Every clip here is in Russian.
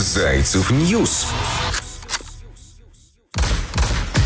Зайцев News.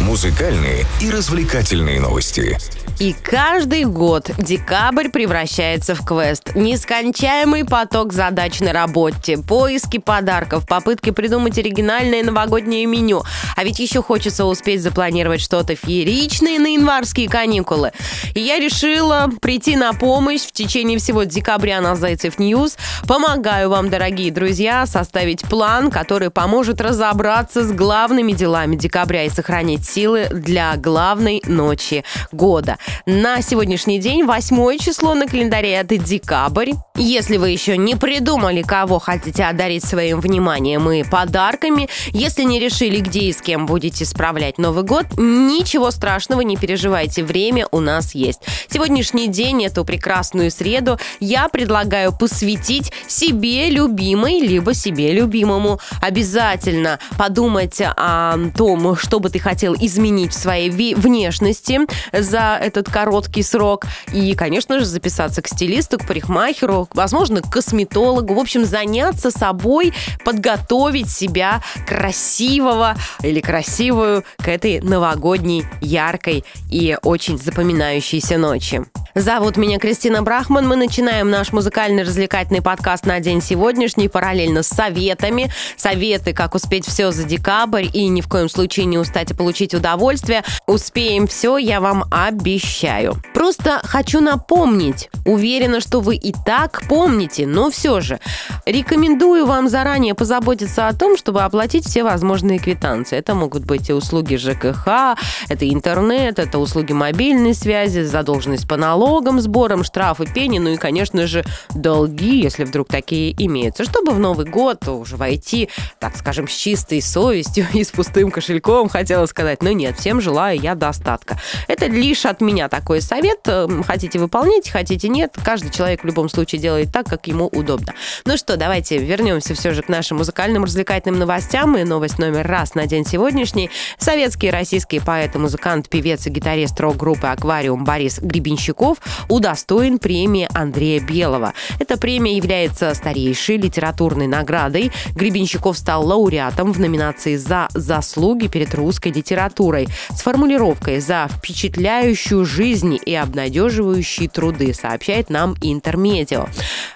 Музыкальные и развлекательные новости. И каждый год декабрь превращается в квест. Нескончаемый поток задач на работе, поиски подарков, попытки придумать оригинальное новогоднее меню. А ведь еще хочется успеть запланировать что-то фееричное на январские каникулы. И я решила прийти на помощь в течение всего декабря на Зайцев News. Помогаю вам, дорогие друзья, составить план, который поможет разобраться с главными делами декабря и сохранить силы для главной ночи года. На сегодняшний день восьмое число на календаре это декабрь. Если вы еще не придумали, кого хотите одарить своим вниманием и подарками, если не решили, где и с кем будете справлять Новый год, ничего страшного, не переживайте, время у нас есть. Сегодняшний день, эту прекрасную среду, я предлагаю посвятить себе любимой, либо себе любимому. Обязательно подумайте о том, что бы ты хотел изменить в своей внешности за этот короткий срок. И, конечно же, записаться к стилисту, к парикмахеру, возможно, к косметологу. В общем, заняться собой, подготовить себя красивого или красивую к этой новогодней, яркой и очень запоминающейся ночи. Зовут меня Кристина Брахман. Мы начинаем наш музыкальный развлекательный подкаст на день сегодняшний параллельно с советами. Советы, как успеть все за декабрь и ни в коем случае не устать и получить удовольствие. Успеем все, я вам обещаю. Просто хочу напомнить. Уверена, что вы и так помните, но все же рекомендую вам заранее позаботиться о том, чтобы оплатить все возможные квитанции. Это могут быть и услуги ЖКХ, это интернет, это услуги мобильной связи, задолженность по налогам, налогам, сбором, штрафы, пени, ну и, конечно же, долги, если вдруг такие имеются, чтобы в Новый год уже войти, так скажем, с чистой совестью и с пустым кошельком, хотела сказать. Но нет, всем желаю я достатка. Это лишь от меня такой совет. Эм, хотите выполнять, хотите нет. Каждый человек в любом случае делает так, как ему удобно. Ну что, давайте вернемся все же к нашим музыкальным развлекательным новостям. И новость номер раз на день сегодняшний. Советский и российский поэт, музыкант, певец и гитарист рок-группы «Аквариум» Борис Гребенщиков Песков удостоен премии Андрея Белого. Эта премия является старейшей литературной наградой. Гребенщиков стал лауреатом в номинации «За заслуги перед русской литературой» с формулировкой «За впечатляющую жизнь и обнадеживающие труды», сообщает нам Интермедио.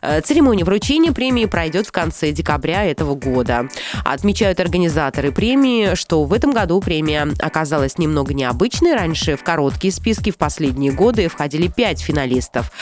Э, церемония вручения премии пройдет в конце декабря этого года. Отмечают организаторы премии, что в этом году премия оказалась немного необычной. Раньше в короткие списки в последние годы входили пять пять финалистов.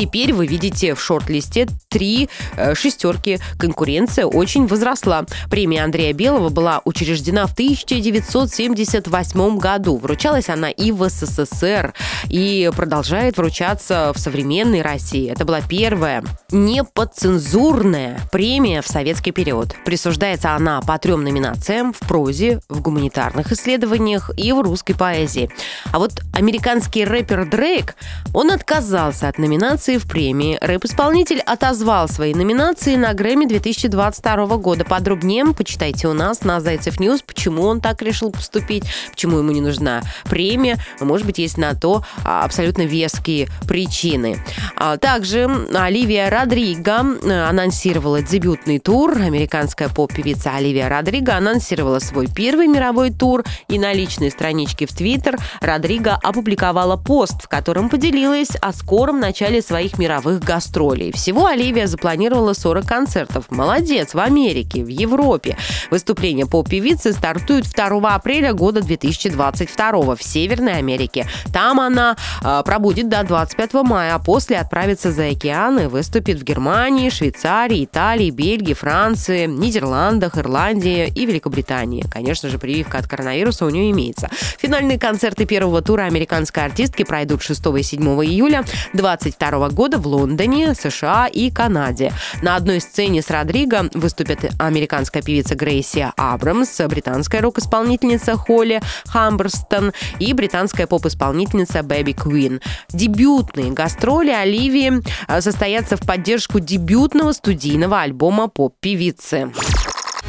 Теперь вы видите в шорт-листе три э, шестерки. Конкуренция очень возросла. Премия Андрея Белого была учреждена в 1978 году. Вручалась она и в СССР, и продолжает вручаться в современной России. Это была первая неподцензурная премия в советский период. Присуждается она по трем номинациям в прозе, в гуманитарных исследованиях и в русской поэзии. А вот американский рэпер Дрейк, он отказался от номинации номинации в премии. Рэп-исполнитель отозвал свои номинации на Грэмми 2022 года. Подробнее почитайте у нас на Зайцев News, почему он так решил поступить, почему ему не нужна премия. Может быть, есть на то а, абсолютно веские причины. А, также Оливия Родриго э, анонсировала дебютный тур. Американская поп-певица Оливия Родриго анонсировала свой первый мировой тур. И на личной страничке в Твиттер Родриго опубликовала пост, в котором поделилась о скором начале своих мировых гастролей. Всего Оливия запланировала 40 концертов. Молодец! В Америке, в Европе. Выступление поп-певицы стартует 2 апреля года 2022 в Северной Америке. Там она э, пробудет до 25 мая, а после отправится за океан и выступит в Германии, Швейцарии, Италии, Бельгии, Франции, Нидерландах, Ирландии и Великобритании. Конечно же, прививка от коронавируса у нее имеется. Финальные концерты первого тура американской артистки пройдут 6 и 7 июля. 22 года в Лондоне, США и Канаде. На одной сцене с Родриго выступят американская певица Грейси Абрамс, британская рок-исполнительница Холли Хамберстон и британская поп-исполнительница Baby Queen. Дебютные гастроли Оливии э, состоятся в поддержку дебютного студийного альбома поп-певицы.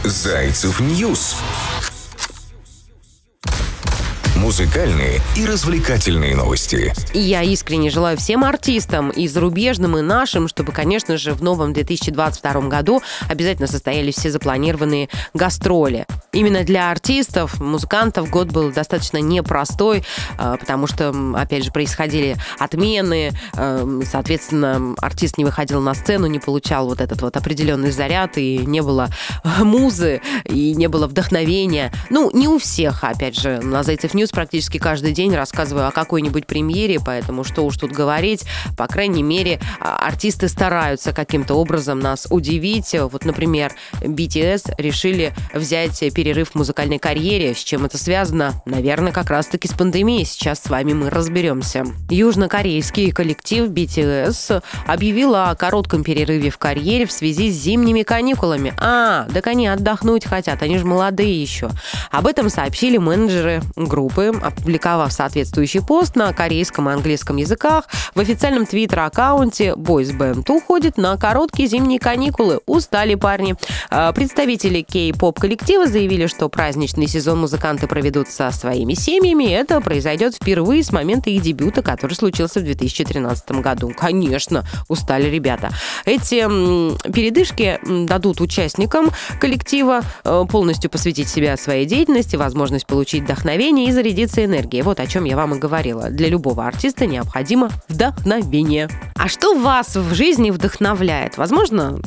Зайцев News Музыкальные и развлекательные новости. Я искренне желаю всем артистам, и зарубежным, и нашим, чтобы, конечно же, в новом 2022 году обязательно состоялись все запланированные гастроли. Именно для артистов, музыкантов год был достаточно непростой, а, потому что, опять же, происходили отмены, а, соответственно, артист не выходил на сцену, не получал вот этот вот определенный заряд, и не было музы, и не было вдохновения. Ну, не у всех, опять же, на Зайцев News практически каждый день рассказываю о какой-нибудь премьере, поэтому что уж тут говорить, по крайней мере, а, артисты стараются каким-то образом нас удивить. Вот, например, BTS решили взять перерыв в музыкальной карьере. С чем это связано? Наверное, как раз-таки с пандемией. Сейчас с вами мы разберемся. Южнокорейский коллектив BTS объявил о коротком перерыве в карьере в связи с зимними каникулами. А, так они отдохнуть хотят, они же молодые еще. Об этом сообщили менеджеры группы, опубликовав соответствующий пост на корейском и английском языках. В официальном твиттер-аккаунте Boys Band уходит на короткие зимние каникулы. Устали парни. А, представители кей-поп коллектива заявили, что праздничный сезон музыканты проведут со своими семьями. Это произойдет впервые с момента их дебюта, который случился в 2013 году. Конечно, устали ребята. Эти передышки дадут участникам коллектива э, полностью посвятить себя своей деятельности, возможность получить вдохновение и зарядиться энергией. Вот о чем я вам и говорила. Для любого артиста необходимо вдохновение. А что вас в жизни вдохновляет? Возможно,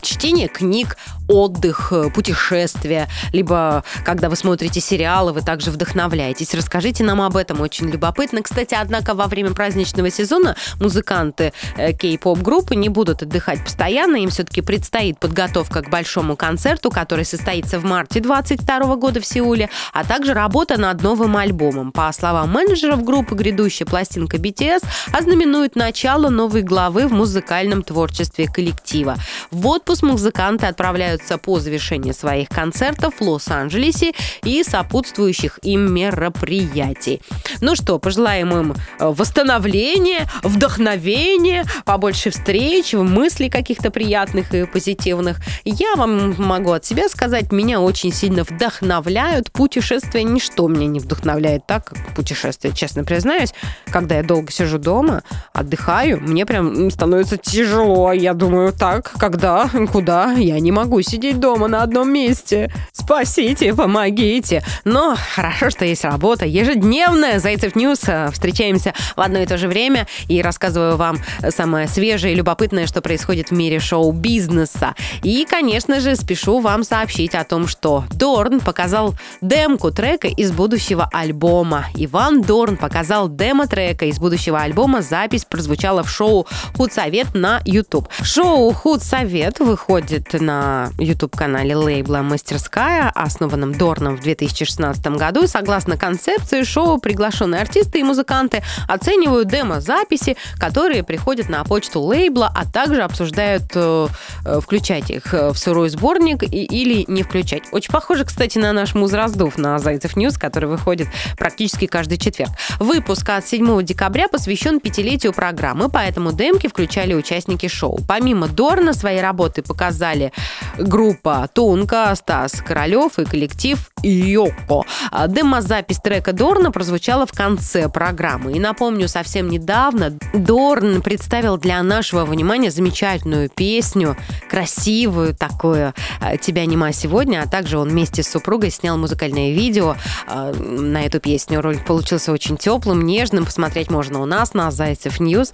чтение книг, отдых, э, путешествия, либо когда вы смотрите сериалы, вы также вдохновляетесь. Расскажите нам об этом, очень любопытно. Кстати, однако во время праздничного сезона музыканты э, кей-поп группы не будут отдыхать постоянно, им все-таки предстоит подготовка к большому концерту, который состоится в марте 2022 года в Сеуле, а также работа над новым альбомом. По словам менеджеров группы, грядущая пластинка BTS ознаменует начало новой главы в музыкальном творчестве коллектива. В отпуск музыканты отправляются по завершении своих концертов в Лос-Анджелесе и сопутствующих им мероприятий. Ну что, пожелаем им э, восстановления, вдохновения, побольше встреч, мыслей каких-то приятных и позитивных. Я вам могу от себя сказать, меня очень сильно вдохновляют путешествия. Ничто меня не вдохновляет так, как путешествия, честно признаюсь. Когда я долго сижу дома, отдыхаю, мне прям становится тяжело. Я думаю, так, когда, куда? Я не могу сидеть дома на одном месте. Спасите, помогите. Но хорошо, что есть работа ежедневная. Зайцев News. Встречаемся в одно и то же время и рассказываю вам самое свежее и любопытное, что происходит в мире шоу-бизнеса. И, конечно же, спешу вам сообщить о том, что Дорн показал демку трека из будущего альбома. Иван Дорн показал демо-трека из будущего альбома. Запись прозвучала в шоу «Худсовет» на YouTube. Шоу «Худсовет» выходит на YouTube-канале лейбла «Мастерская», основанном Дорном в 2016 году. Согласно концепции шоу, приглашенные артисты и музыканты оценивают демо-записи, которые приходят на почту лейбла, а также обсуждают, э, э, включать их в сырой сборник и, или не включать. Очень похоже, кстати, на наш муз-раздув на Зайцев News, который выходит практически каждый четверг. Выпуск от 7 декабря посвящен пятилетию программы, поэтому демки включали участники шоу. Помимо Дорна свои работы показали группа Тунка, Стас Королев и коллектив Йоко. Демозапись трека Дорна прозвучала в конце программы. И напомню, совсем недавно Дорн представил для нашего внимания замечательную песню, красивую такую «Тебя нема сегодня», а также он вместе с супругой снял музыкальное видео на эту песню. Ролик получился очень теплым, нежным. Посмотреть можно у нас на Зайцев News.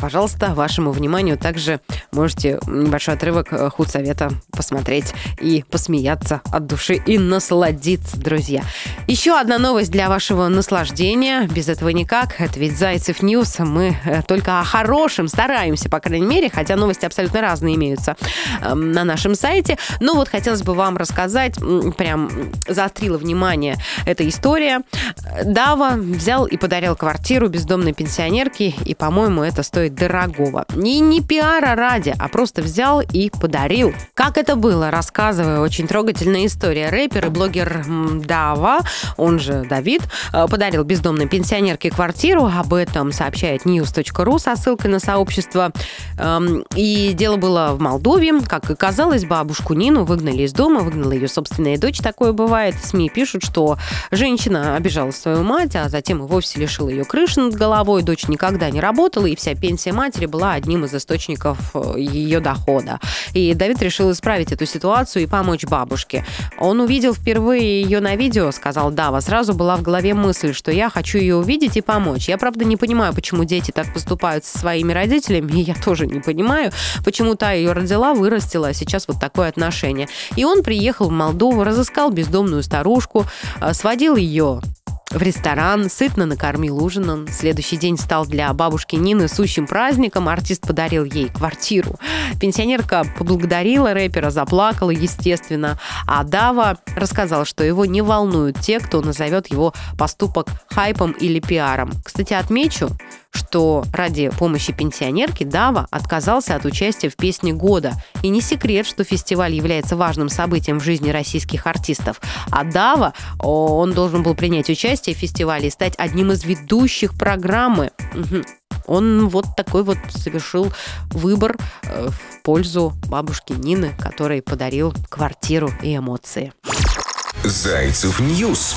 Пожалуйста, вашему вниманию также можете небольшой отрывок э, худсовета посмотреть и посмеяться от души и насладиться, друзья. Еще одна новость для вашего наслаждения. Без этого никак. Это ведь Зайцев News. Мы э, только о хорошем стараемся, по крайней мере, хотя новости абсолютно разные имеются эм, на нашем сайте. Но вот хотелось бы вам рассказать, прям заострила внимание эта история. Дава взял и подарил квартиру бездомной пенсионерке, и, по-моему, это стоит дорогого. И не пиара ради, а просто взял и подарил. Как это было, рассказываю, очень трогательная история. Рэпер и блогер Дава, он же Давид, э, подарил бездомной пенсионерке квартиру. Об этом сообщает news.ru со ссылкой на сообщество. Эм, и дело было в Молдове. Как оказалось, бабушку Нину выгнали из дома, выгнала ее собственная дочь. Такое бывает. СМИ пишут, что женщина обижала свою мать, а затем и вовсе лишила ее крыши над головой. Дочь никогда не работала, и вся пенсия матери была одним из источников э, ее дохода. И Давид решил исправить эту ситуацию и помочь бабушке. Он увидел впервые ее на видео, сказал Дава. Сразу была в голове мысль, что я хочу ее увидеть и помочь. Я, правда, не понимаю, почему дети так поступают со своими родителями, и я тоже не понимаю, почему та ее родила, вырастила, а сейчас вот такое отношение. И он приехал в Молдову, разыскал бездомную старушку, э, сводил ее в ресторан, сытно накормил ужином. Следующий день стал для бабушки Нины сущим праздником. Артист подарил ей квартиру. Пенсионерка поблагодарила рэпера, заплакала, естественно. А Дава рассказал, что его не волнуют те, кто назовет его поступок хайпом или пиаром. Кстати, отмечу, что ради помощи пенсионерке Дава отказался от участия в «Песне года». И не секрет, что фестиваль является важным событием в жизни российских артистов. А Дава, он должен был принять участие в фестивале и стать одним из ведущих программы. Он вот такой вот совершил выбор э, в пользу бабушки Нины, которой подарил квартиру и эмоции. Зайцев News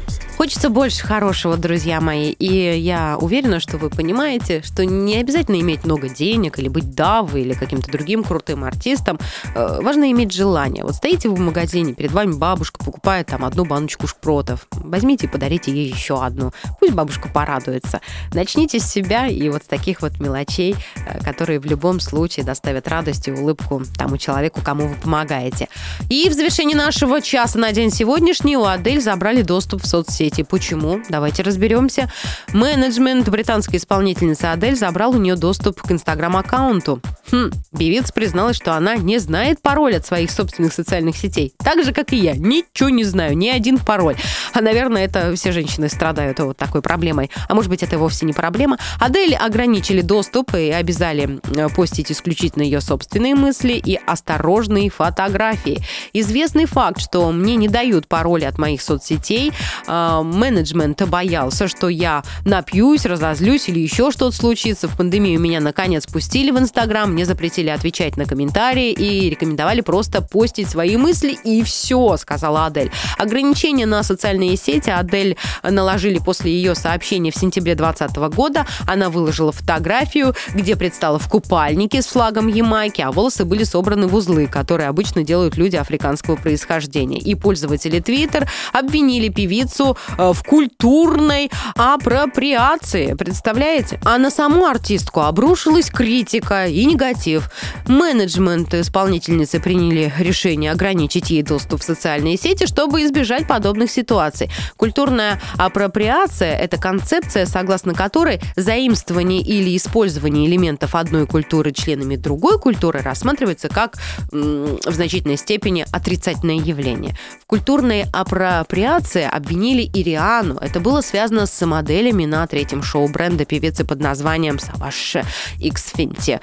Хочется больше хорошего, друзья мои. И я уверена, что вы понимаете, что не обязательно иметь много денег или быть давой или каким-то другим крутым артистом. Э, важно иметь желание. Вот стоите вы в магазине, перед вами бабушка покупает там одну баночку шпротов. Возьмите и подарите ей еще одну. Пусть бабушка порадуется. Начните с себя и вот с таких вот мелочей, э, которые в любом случае доставят радость и улыбку тому человеку, кому вы помогаете. И в завершении нашего часа на день сегодняшний у Адель забрали доступ в соцсети соцсети. Почему? Давайте разберемся. Менеджмент британской исполнительницы Адель забрал у нее доступ к инстаграм-аккаунту. Хм, певица призналась, что она не знает пароль от своих собственных социальных сетей. Так же, как и я. Ничего не знаю, ни один пароль. А, наверное, это все женщины страдают вот такой проблемой. А может быть, это вовсе не проблема. Адель ограничили доступ и обязали э, постить исключительно ее собственные мысли и осторожные фотографии. Известный факт, что мне не дают пароли от моих соцсетей, а, менеджмент боялся, что я напьюсь, разозлюсь или еще что-то случится. В пандемию меня наконец пустили в Инстаграм, мне запретили отвечать на комментарии и рекомендовали просто постить свои мысли и все, сказала Адель. Ограничения на социальные сети Адель наложили после ее сообщения в сентябре 2020 года. Она выложила фотографию, где предстала в купальнике с флагом Ямайки, а волосы были собраны в узлы, которые обычно делают люди африканского происхождения. И пользователи Twitter обвинили певицу в культурной апроприации. Представляете? А на саму артистку обрушилась критика и негатив. Менеджмент исполнительницы приняли решение ограничить ей доступ в социальные сети, чтобы избежать подобных ситуаций. Культурная апроприация – это концепция, согласно которой заимствование или использование элементов одной культуры членами другой культуры рассматривается как в значительной степени отрицательное явление. В культурной апроприации обвинили и Риану. Это было связано с моделями на третьем шоу бренда певицы под названием Savage X Fenty.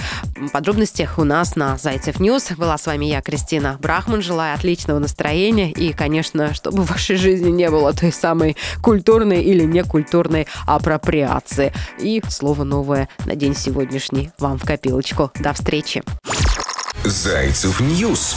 Подробности у нас на Зайцев News. Была с вами я, Кристина Брахман. Желаю отличного настроения и, конечно, чтобы в вашей жизни не было той самой культурной или некультурной апроприации. И слово новое на день сегодняшний вам в копилочку. До встречи. Зайцев News